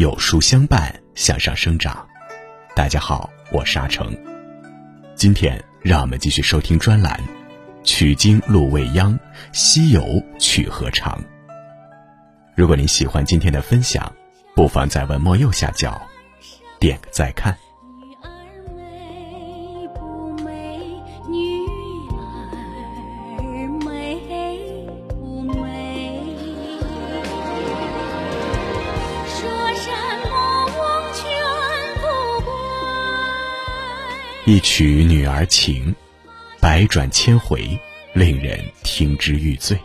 有书相伴，向上生长。大家好，我是阿成。今天让我们继续收听专栏《取经路未央，西游去何长》。如果您喜欢今天的分享，不妨在文末右下角点个再看。一曲女儿情，百转千回，令人听之欲醉。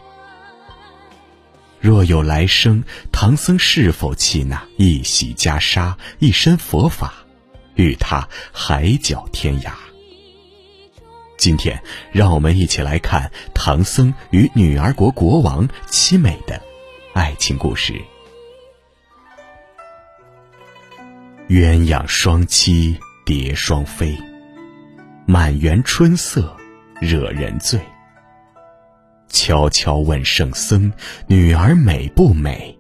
若有来生，唐僧是否弃那一袭袈裟、一身佛法，与他海角天涯？今天，让我们一起来看唐僧与女儿国国王凄美的爱情故事。鸳鸯双栖，蝶双飞。满园春色，惹人醉。悄悄问圣僧：女儿美不美？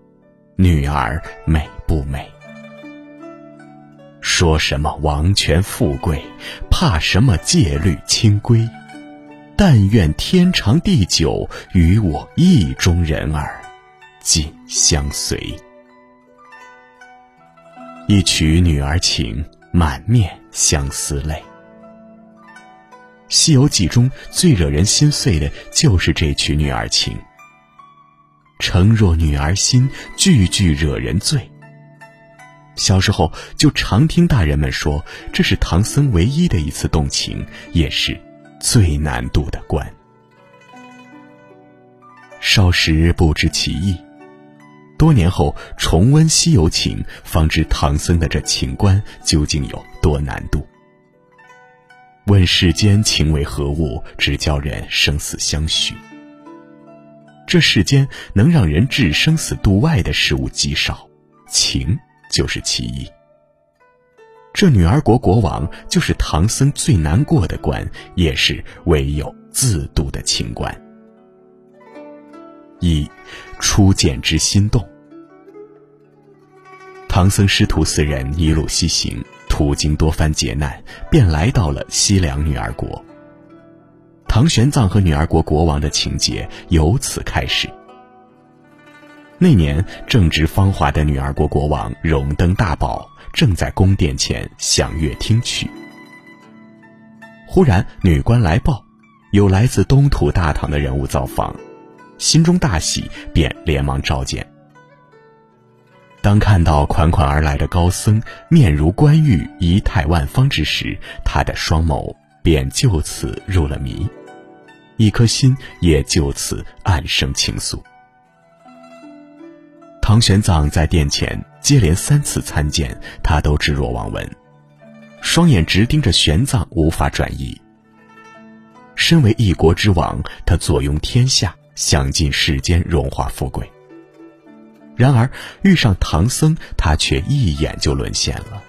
女儿美不美？说什么王权富贵，怕什么戒律清规？但愿天长地久，与我意中人儿紧相随。一曲女儿情，满面相思泪。《西游记》中最惹人心碎的就是这曲女儿情。诚若女儿心，句句惹人醉。小时候就常听大人们说，这是唐僧唯一的一次动情，也是最难度的关。少时不知其意，多年后重温《西游情》，方知唐僧的这情关究竟有多难度。问世间情为何物，只教人生死相许。这世间能让人置生死度外的事物极少，情就是其一。这女儿国国王就是唐僧最难过的关，也是唯有自渡的情关。一，初见之心动。唐僧师徒四人一路西行。途经多番劫难，便来到了西凉女儿国。唐玄奘和女儿国国王的情节由此开始。那年正值芳华的女儿国国王荣登大宝，正在宫殿前享乐听曲。忽然女官来报，有来自东土大唐的人物造访，心中大喜，便连忙召见。当看到款款而来的高僧面如冠玉、仪态万方之时，他的双眸便就此入了迷，一颗心也就此暗生情愫。唐玄奘在殿前接连三次参见，他都置若罔闻，双眼直盯着玄奘，无法转移。身为一国之王，他坐拥天下，享尽世间荣华富贵。然而遇上唐僧，他却一眼就沦陷了。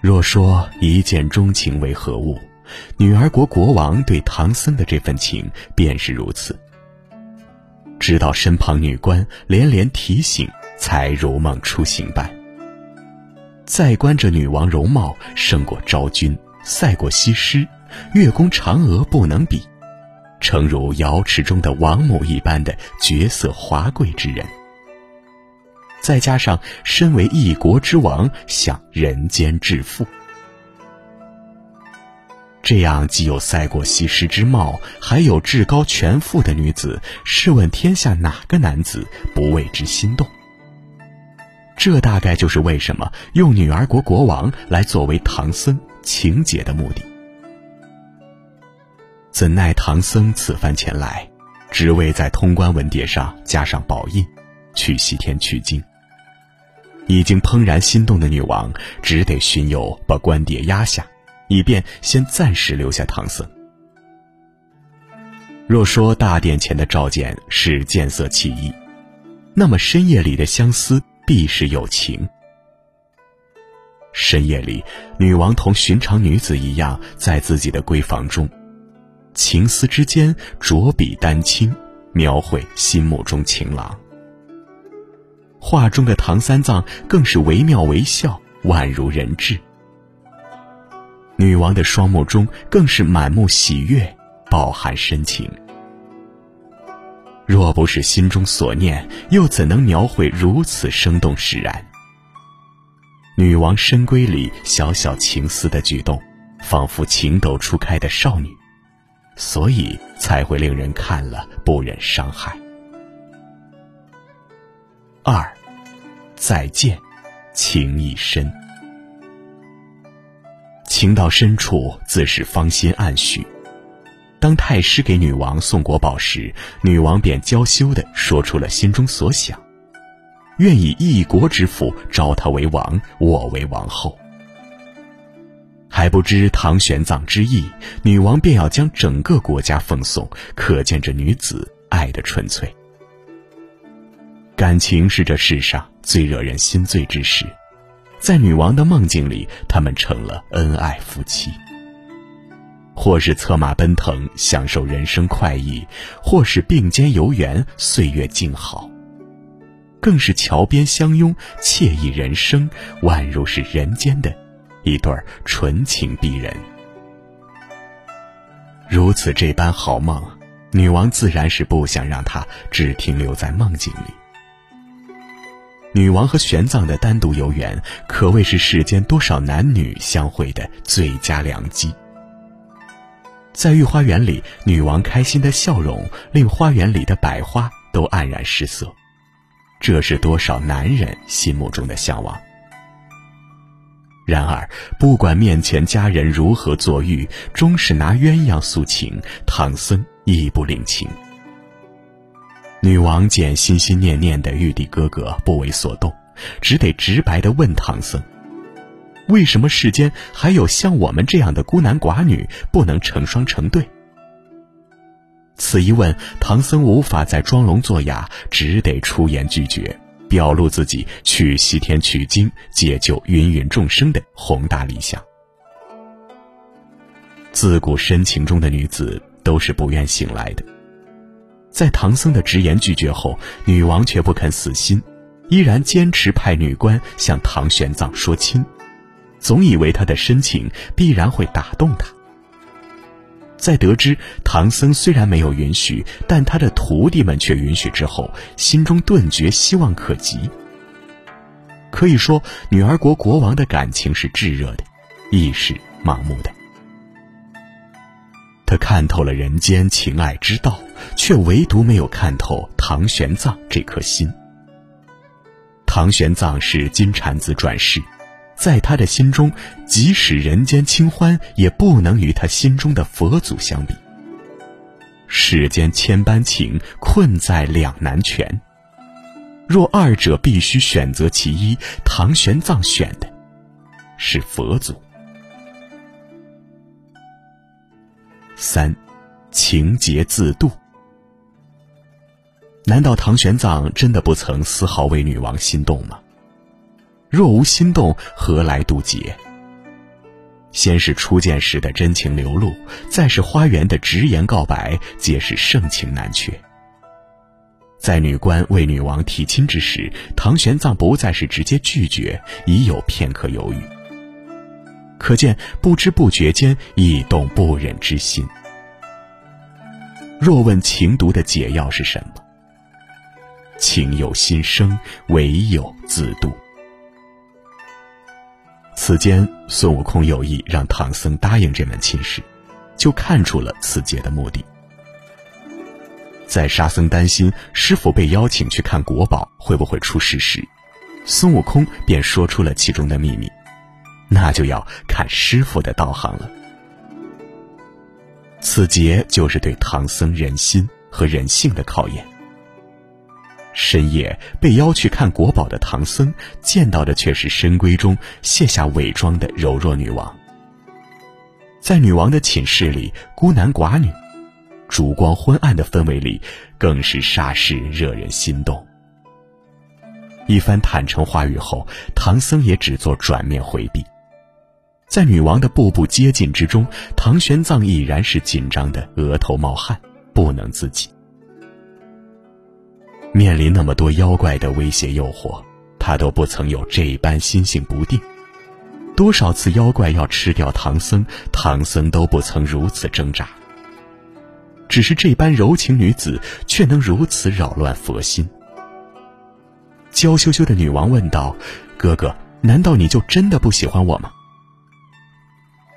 若说一见钟情为何物，女儿国国王对唐僧的这份情便是如此。直到身旁女官连连提醒，才如梦初醒般。再观这女王容貌，胜过昭君，赛过西施，月宫嫦娥不能比。诚如瑶池中的王母一般的绝色华贵之人，再加上身为一国之王，享人间致富，这样既有赛过西施之貌，还有至高权富的女子，试问天下哪个男子不为之心动？这大概就是为什么用女儿国国王来作为唐僧情节的目的。怎奈唐僧此番前来，只为在通关文牒上加上宝印，去西天取经。已经怦然心动的女王，只得巡游把官牒压下，以便先暂时留下唐僧。若说大殿前的召见是见色起意，那么深夜里的相思必是有情。深夜里，女王同寻常女子一样，在自己的闺房中。情思之间，着笔丹青，描绘心目中情郎。画中的唐三藏更是惟妙惟肖，宛如人质。女王的双目中更是满目喜悦，饱含深情。若不是心中所念，又怎能描绘如此生动释然？女王深闺里小小情思的举动，仿佛情窦初开的少女，所以才会令人看了不忍伤害。二，再见，情意深。情到深处，自是芳心暗许。当太师给女王送国宝时，女王便娇羞地说出了心中所想，愿以一国之父招他为王，我为王后。还不知唐玄奘之意，女王便要将整个国家奉送，可见这女子爱的纯粹。感情是这世上最惹人心醉之事，在女王的梦境里，他们成了恩爱夫妻。或是策马奔腾，享受人生快意；或是并肩游园，岁月静好。更是桥边相拥，惬意人生，宛如是人间的一对纯情璧人。如此这般好梦，女王自然是不想让他只停留在梦境里。女王和玄奘的单独游园，可谓是世间多少男女相会的最佳良机。在御花园里，女王开心的笑容令花园里的百花都黯然失色，这是多少男人心目中的向往。然而，不管面前家人如何作欲，终是拿鸳鸯诉情，唐僧亦不领情。女王见心心念念的玉帝哥哥不为所动，只得直白地问唐僧：“为什么世间还有像我们这样的孤男寡女，不能成双成对？”此一问，唐僧无法再装聋作哑，只得出言拒绝，表露自己去西天取经、解救芸芸众生的宏大理想。自古深情中的女子都是不愿醒来的。在唐僧的直言拒绝后，女王却不肯死心，依然坚持派女官向唐玄奘说亲，总以为他的深情必然会打动他。在得知唐僧虽然没有允许，但他的徒弟们却允许之后，心中顿觉希望可及。可以说，女儿国国王的感情是炙热的，亦是盲目的。他看透了人间情爱之道，却唯独没有看透唐玄奘这颗心。唐玄奘是金蝉子转世，在他的心中，即使人间清欢，也不能与他心中的佛祖相比。世间千般情，困在两难全。若二者必须选择其一，唐玄奘选的是佛祖。三，情节自渡。难道唐玄奘真的不曾丝毫为女王心动吗？若无心动，何来渡劫？先是初见时的真情流露，再是花园的直言告白，皆是盛情难却。在女官为女王提亲之时，唐玄奘不再是直接拒绝，已有片刻犹豫。可见不知不觉间已动不忍之心。若问情毒的解药是什么？情有心生，唯有自渡。此间孙悟空有意让唐僧答应这门亲事，就看出了此劫的目的。在沙僧担心师傅被邀请去看国宝会不会出事时，孙悟空便说出了其中的秘密。那就要看师傅的道行了。此劫就是对唐僧人心和人性的考验。深夜被邀去看国宝的唐僧，见到的却是深闺中卸下伪装的柔弱女王。在女王的寝室里，孤男寡女，烛光昏暗的氛围里，更是煞是惹人心动。一番坦诚话语后，唐僧也只做转面回避。在女王的步步接近之中，唐玄奘已然是紧张的额头冒汗，不能自己。面临那么多妖怪的威胁诱惑，他都不曾有这般心性不定。多少次妖怪要吃掉唐僧，唐僧都不曾如此挣扎。只是这般柔情女子，却能如此扰乱佛心。娇羞羞的女王问道：“哥哥，难道你就真的不喜欢我吗？”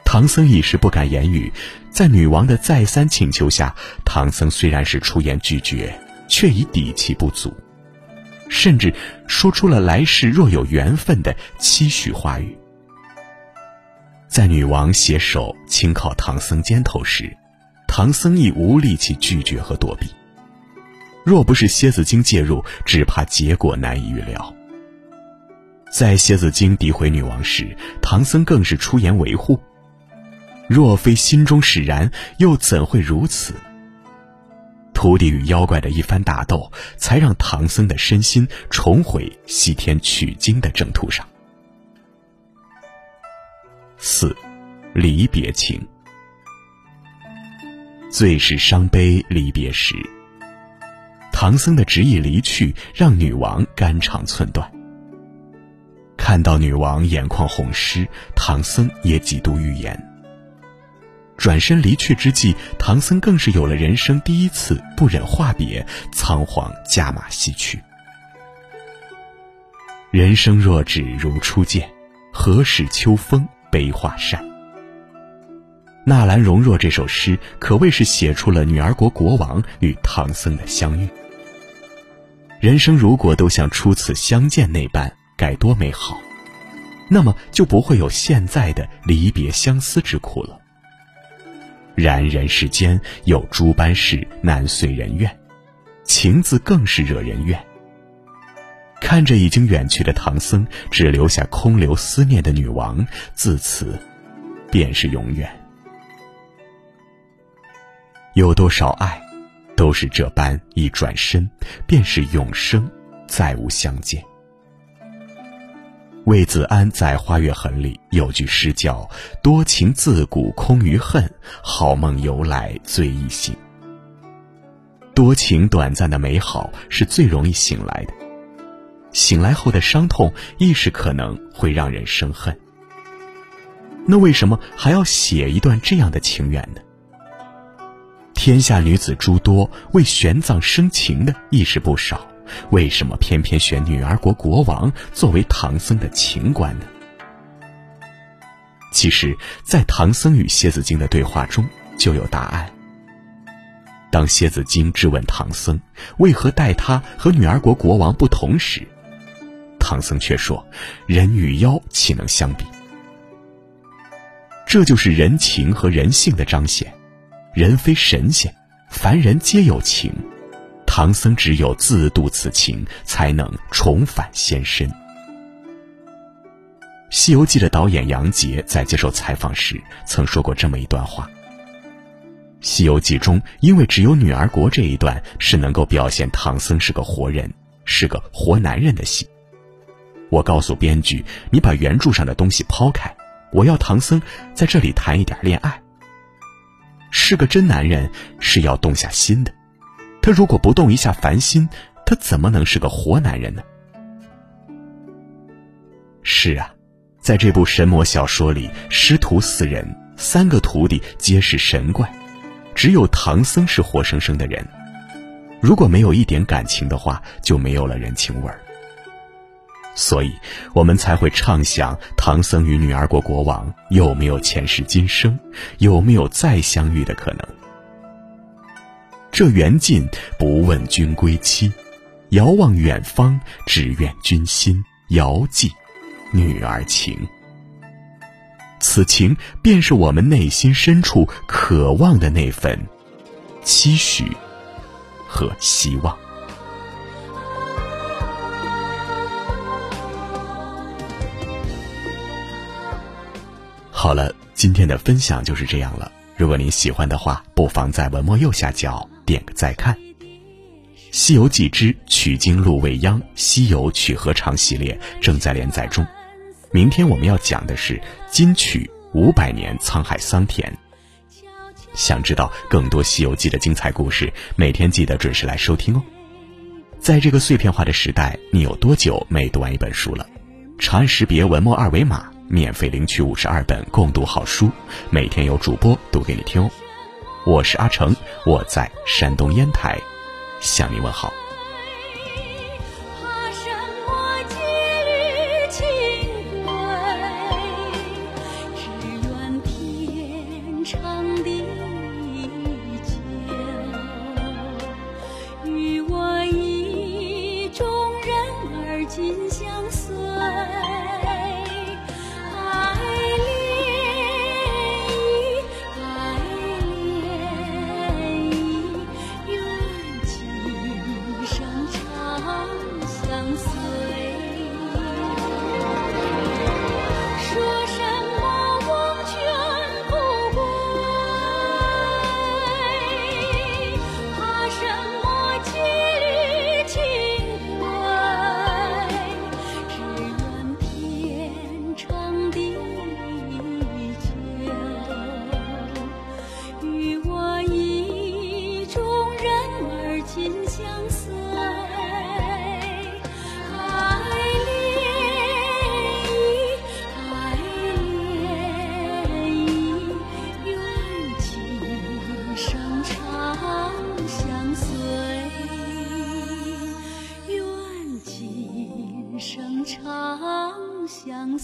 唐僧一时不敢言语，在女王的再三请求下，唐僧虽然是出言拒绝，却已底气不足，甚至说出了来世若有缘分的期许话语。在女王携手轻靠唐僧肩头时，唐僧亦无力气拒绝和躲避。若不是蝎子精介入，只怕结果难以预料。在蝎子精诋毁女王时，唐僧更是出言维护。若非心中使然，又怎会如此？徒弟与妖怪的一番打斗，才让唐僧的身心重回西天取经的正途上。四，离别情。最是伤悲离别时，唐僧的执意离去，让女王肝肠寸断。看到女王眼眶红湿，唐僧也几度欲言。转身离去之际，唐僧更是有了人生第一次不忍话别，仓皇驾马西去。人生若只如初见，何事秋风？悲画扇。纳兰容若这首诗可谓是写出了女儿国国王与唐僧的相遇。人生如果都像初次相见那般，该多美好，那么就不会有现在的离别相思之苦了。然人世间有诸般事难遂人愿，情字更是惹人怨。看着已经远去的唐僧，只留下空留思念的女王，自此，便是永远。有多少爱，都是这般一转身，便是永生，再无相见。魏子安在《花月痕》里有句诗叫“多情自古空余恨，好梦由来最易醒”。多情短暂的美好，是最容易醒来的。醒来后的伤痛，亦是可能会让人生恨。那为什么还要写一段这样的情缘呢？天下女子诸多，为玄奘生情的亦是不少，为什么偏偏选女儿国国王作为唐僧的情关呢？其实，在唐僧与蝎子精的对话中就有答案。当蝎子精质问唐僧为何待他和女儿国国王不同时，唐僧却说：“人与妖岂能相比？这就是人情和人性的彰显。人非神仙，凡人皆有情。唐僧只有自度此情，才能重返仙身。”《西游记》的导演杨洁在接受采访时曾说过这么一段话：“《西游记》中，因为只有女儿国这一段是能够表现唐僧是个活人，是个活男人的戏。”我告诉编剧：“你把原著上的东西抛开，我要唐僧在这里谈一点恋爱。是个真男人，是要动下心的。他如果不动一下凡心，他怎么能是个活男人呢？”是啊，在这部神魔小说里，师徒四人，三个徒弟皆是神怪，只有唐僧是活生生的人。如果没有一点感情的话，就没有了人情味儿。所以，我们才会畅想唐僧与女儿国国王有没有前世今生，有没有再相遇的可能。这缘尽不问君归期，遥望远方，只愿君心遥寄女儿情。此情便是我们内心深处渴望的那份期许和希望。好了，今天的分享就是这样了。如果您喜欢的话，不妨在文末右下角点个再看。《西游记之取经路未央·西游取何长》系列正在连载中，明天我们要讲的是金曲五百年沧海桑田。想知道更多《西游记》的精彩故事，每天记得准时来收听哦。在这个碎片化的时代，你有多久没读完一本书了？长按识别文末二维码，免费领取五十二本共读好书，每天有主播读给你听哦。我是阿成我在山东烟台向您问好。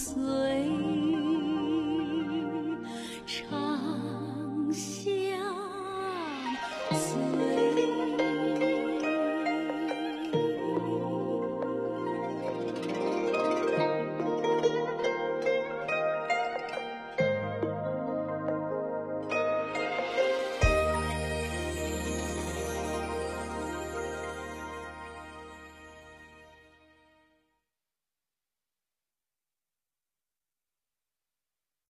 随长信。